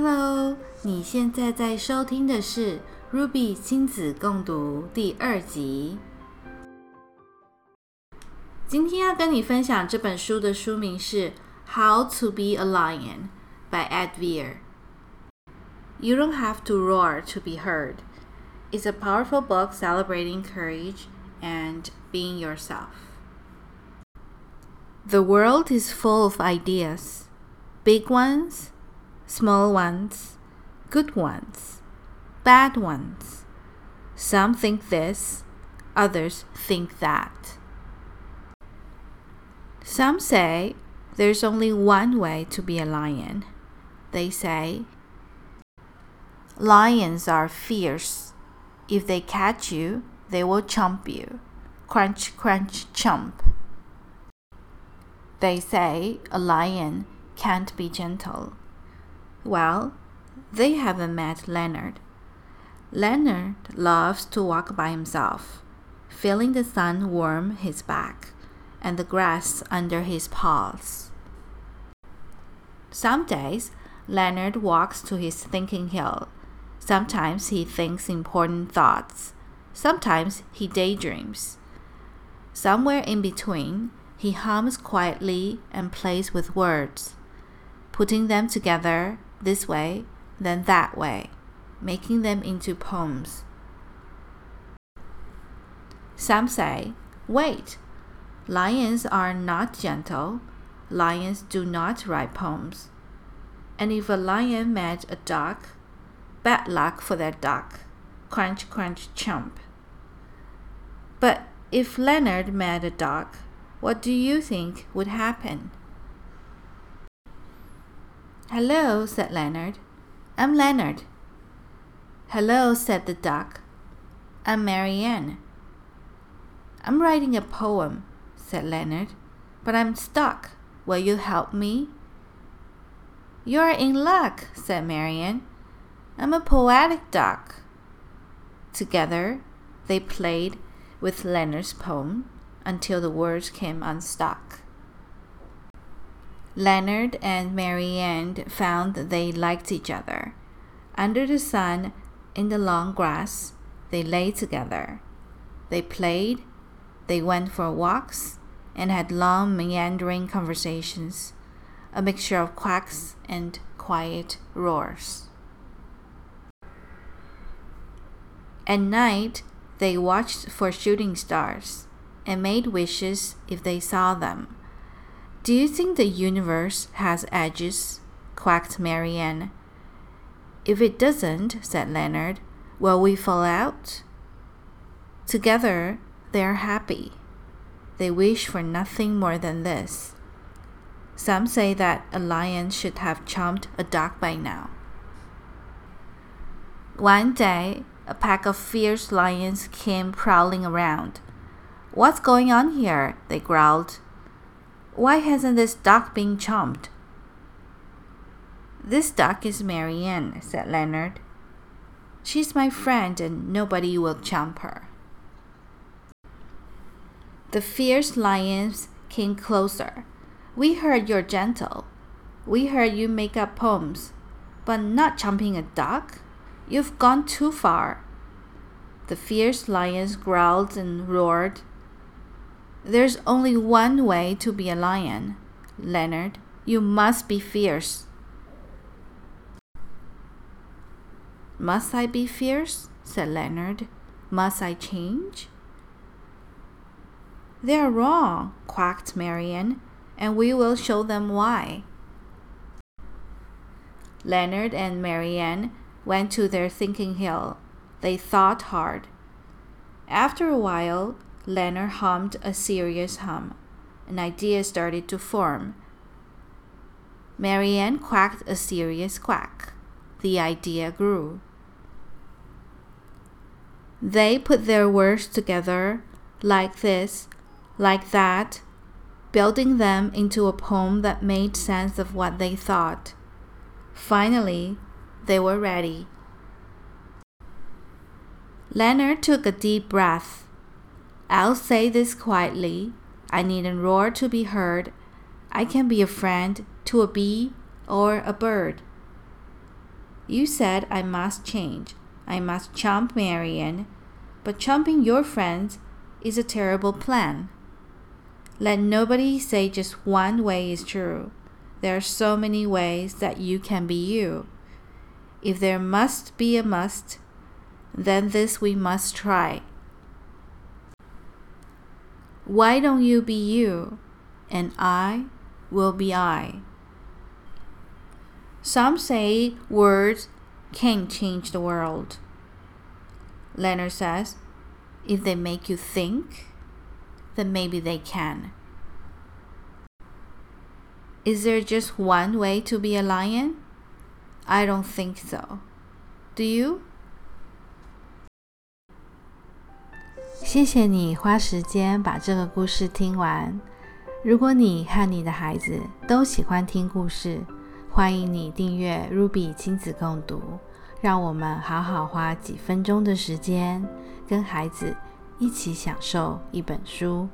Hello，你现在在收听的是 Ruby 亲子共读第二集。今天要跟你分享这本书的书名是《How to Be a Lion》by Ed Vere。You don't have to roar to be heard. It's a powerful book celebrating courage and being yourself. The world is full of ideas, big ones small ones, good ones, bad ones. Some think this, others think that. Some say there's only one way to be a lion. They say, Lions are fierce. If they catch you, they will chomp you. Crunch, crunch, chomp. They say a lion can't be gentle. Well, they haven't met Leonard. Leonard loves to walk by himself, feeling the sun warm his back and the grass under his paws. Some days, Leonard walks to his thinking hill. Sometimes he thinks important thoughts. Sometimes he daydreams. Somewhere in between, he hums quietly and plays with words, putting them together this way, then that way, making them into poems. Some say, wait, lions are not gentle, lions do not write poems. And if a lion met a duck, bad luck for that duck. Crunch, crunch, chomp. But if Leonard met a duck, what do you think would happen? Hello, said Leonard. I'm Leonard. Hello, said the duck. I'm Marianne. I'm writing a poem, said Leonard, but I'm stuck. Will you help me? You're in luck, said Marianne. I'm a poetic duck. Together, they played with Leonard's poem until the words came unstuck. Leonard and Marianne found they liked each other. Under the sun, in the long grass, they lay together. They played, they went for walks, and had long meandering conversations, a mixture of quacks and quiet roars. At night, they watched for shooting stars and made wishes if they saw them. Do you think the universe has edges? quacked Marianne. If it doesn't, said Leonard, will we fall out? Together, they are happy. They wish for nothing more than this. Some say that a lion should have chomped a duck by now. One day, a pack of fierce lions came prowling around. What's going on here? they growled. Why hasn't this duck been chomped? This duck is Marianne, said Leonard. She's my friend and nobody will chomp her. The fierce lions came closer. We heard you're gentle. We heard you make up poems, but not chomping a duck? You've gone too far. The fierce lions growled and roared there's only one way to be a lion, Leonard. You must be fierce. Must I be fierce? said Leonard. Must I change? They are wrong, quacked Marianne, and we will show them why. Leonard and Marianne went to their thinking hill. They thought hard. After a while, Leonard hummed a serious hum. An idea started to form. Marianne quacked a serious quack. The idea grew. They put their words together like this, like that, building them into a poem that made sense of what they thought. Finally, they were ready. Leonard took a deep breath. I'll say this quietly. I needn't roar to be heard. I can be a friend to a bee or a bird. You said I must change. I must chump Marianne. But chumping your friends is a terrible plan. Let nobody say just one way is true. There are so many ways that you can be you. If there must be a must, then this we must try. Why don't you be you, and I will be I? Some say words can't change the world. Leonard says, if they make you think, then maybe they can. Is there just one way to be a lion? I don't think so. Do you? 谢谢你花时间把这个故事听完。如果你和你的孩子都喜欢听故事，欢迎你订阅 Ruby 亲子共读。让我们好好花几分钟的时间，跟孩子一起享受一本书。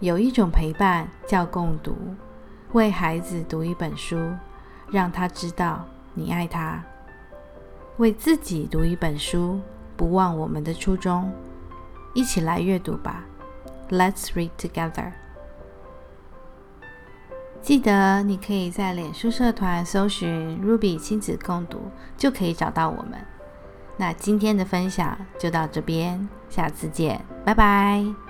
有一种陪伴叫共读，为孩子读一本书，让他知道你爱他；为自己读一本书，不忘我们的初衷。一起来阅读吧，Let's read together。记得你可以在脸书社团搜寻 Ruby 亲子共读，就可以找到我们。那今天的分享就到这边，下次见，拜拜。